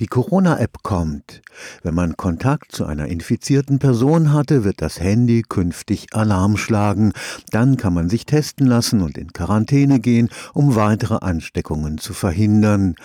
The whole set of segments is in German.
Die Corona-App kommt. Wenn man Kontakt zu einer infizierten Person hatte, wird das Handy künftig Alarm schlagen. Dann kann man sich testen lassen und in Quarantäne gehen, um weitere Ansteckungen zu verhindern.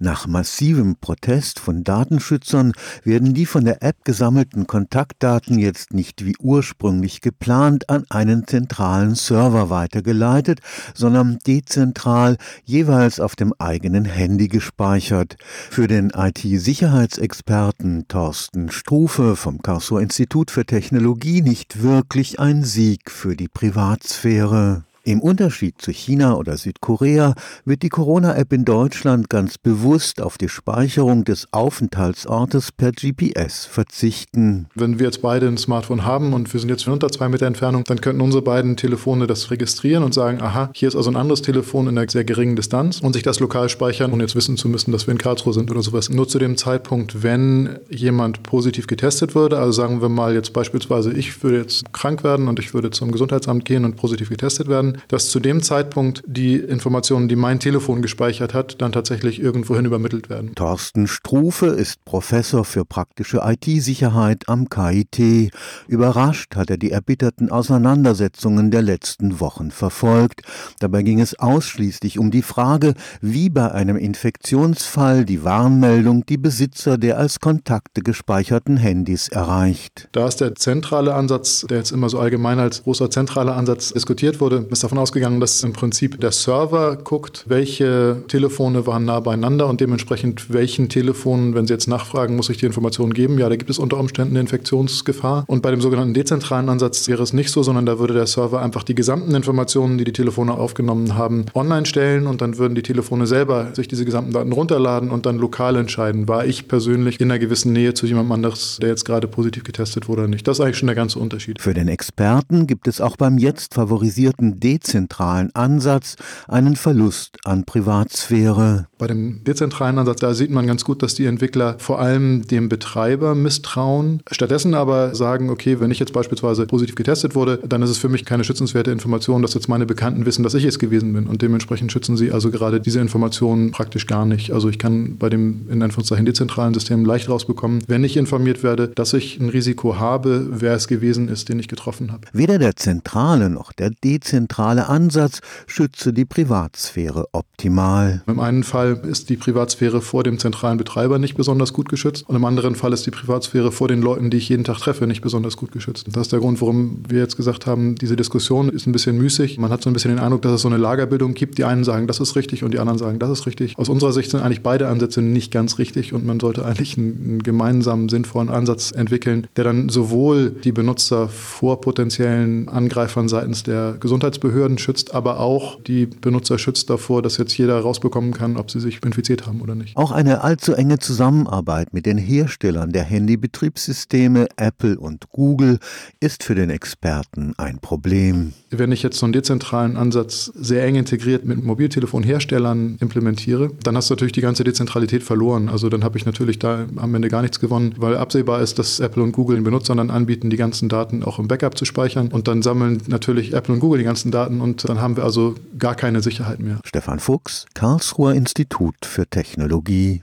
Nach massivem Protest von Datenschützern werden die von der App gesammelten Kontaktdaten jetzt nicht wie ursprünglich geplant an einen zentralen Server weitergeleitet, sondern dezentral jeweils auf dem eigenen Handy gespeichert. Für den IT-Sicherheitsexperten Thorsten Strufe vom Karlsruher Institut für Technologie nicht wirklich ein Sieg für die Privatsphäre. Im Unterschied zu China oder Südkorea wird die Corona-App in Deutschland ganz bewusst auf die Speicherung des Aufenthaltsortes per GPS verzichten. Wenn wir jetzt beide ein Smartphone haben und wir sind jetzt unter zwei Meter Entfernung, dann könnten unsere beiden Telefone das registrieren und sagen, aha, hier ist also ein anderes Telefon in einer sehr geringen Distanz und sich das lokal speichern, ohne jetzt wissen zu müssen, dass wir in Karlsruhe sind oder sowas. Nur zu dem Zeitpunkt, wenn jemand positiv getestet würde, also sagen wir mal jetzt beispielsweise, ich würde jetzt krank werden und ich würde zum Gesundheitsamt gehen und positiv getestet werden, dass zu dem Zeitpunkt die Informationen, die mein Telefon gespeichert hat, dann tatsächlich irgendwohin übermittelt werden. Thorsten Strufe ist Professor für praktische IT-Sicherheit am KIT. Überrascht hat er die erbitterten Auseinandersetzungen der letzten Wochen verfolgt. Dabei ging es ausschließlich um die Frage, wie bei einem Infektionsfall die Warnmeldung die Besitzer der als Kontakte gespeicherten Handys erreicht. Da ist der zentrale Ansatz, der jetzt immer so allgemein als großer zentraler Ansatz diskutiert wurde, ist davon ausgegangen, dass im Prinzip der Server guckt, welche Telefone waren nah beieinander und dementsprechend welchen Telefonen, wenn Sie jetzt nachfragen, muss ich die Informationen geben. Ja, da gibt es unter Umständen eine Infektionsgefahr. Und bei dem sogenannten dezentralen Ansatz wäre es nicht so, sondern da würde der Server einfach die gesamten Informationen, die die Telefone aufgenommen haben, online stellen und dann würden die Telefone selber sich diese gesamten Daten runterladen und dann lokal entscheiden, war ich persönlich in einer gewissen Nähe zu jemandem anderes, der jetzt gerade positiv getestet wurde oder nicht. Das ist eigentlich schon der ganze Unterschied. Für den Experten gibt es auch beim jetzt favorisierten dezentralen Ansatz einen Verlust an Privatsphäre. Bei dem dezentralen Ansatz, da sieht man ganz gut, dass die Entwickler vor allem dem Betreiber misstrauen, stattdessen aber sagen, okay, wenn ich jetzt beispielsweise positiv getestet wurde, dann ist es für mich keine schützenswerte Information, dass jetzt meine Bekannten wissen, dass ich es gewesen bin und dementsprechend schützen sie also gerade diese Informationen praktisch gar nicht. Also ich kann bei dem in Anführungszeichen dezentralen System leicht rausbekommen, wenn ich informiert werde, dass ich ein Risiko habe, wer es gewesen ist, den ich getroffen habe. Weder der zentrale noch der dezentrale zentrale Ansatz schütze die Privatsphäre optimal. Im einen Fall ist die Privatsphäre vor dem zentralen Betreiber nicht besonders gut geschützt und im anderen Fall ist die Privatsphäre vor den Leuten, die ich jeden Tag treffe, nicht besonders gut geschützt. Das ist der Grund, warum wir jetzt gesagt haben, diese Diskussion ist ein bisschen müßig. Man hat so ein bisschen den Eindruck, dass es so eine Lagerbildung gibt. Die einen sagen, das ist richtig und die anderen sagen, das ist richtig. Aus unserer Sicht sind eigentlich beide Ansätze nicht ganz richtig und man sollte eigentlich einen, gemeinsamen, sinnvollen Ansatz entwickeln, der dann sowohl die Benutzer vor potenziellen Angreifern seitens der Gesundheitsbehörden Behörden schützt, aber auch die Benutzer schützt davor, dass jetzt jeder rausbekommen kann, ob sie sich infiziert haben oder nicht. Auch eine allzu enge Zusammenarbeit mit den Herstellern der Handybetriebssysteme Apple und Google ist für den Experten ein Problem. Wenn ich jetzt so einen dezentralen Ansatz sehr eng integriert mit Mobiltelefonherstellern implementiere, dann hast du natürlich die ganze Dezentralität verloren. Also dann habe ich natürlich da am Ende gar nichts gewonnen, weil absehbar ist, dass Apple und Google den Benutzern dann anbieten, die ganzen Daten auch im Backup zu speichern und dann sammeln natürlich Apple und Google die ganzen Daten Daten und dann haben wir also gar keine Sicherheit mehr. Stefan Fuchs, Karlsruher Institut für Technologie.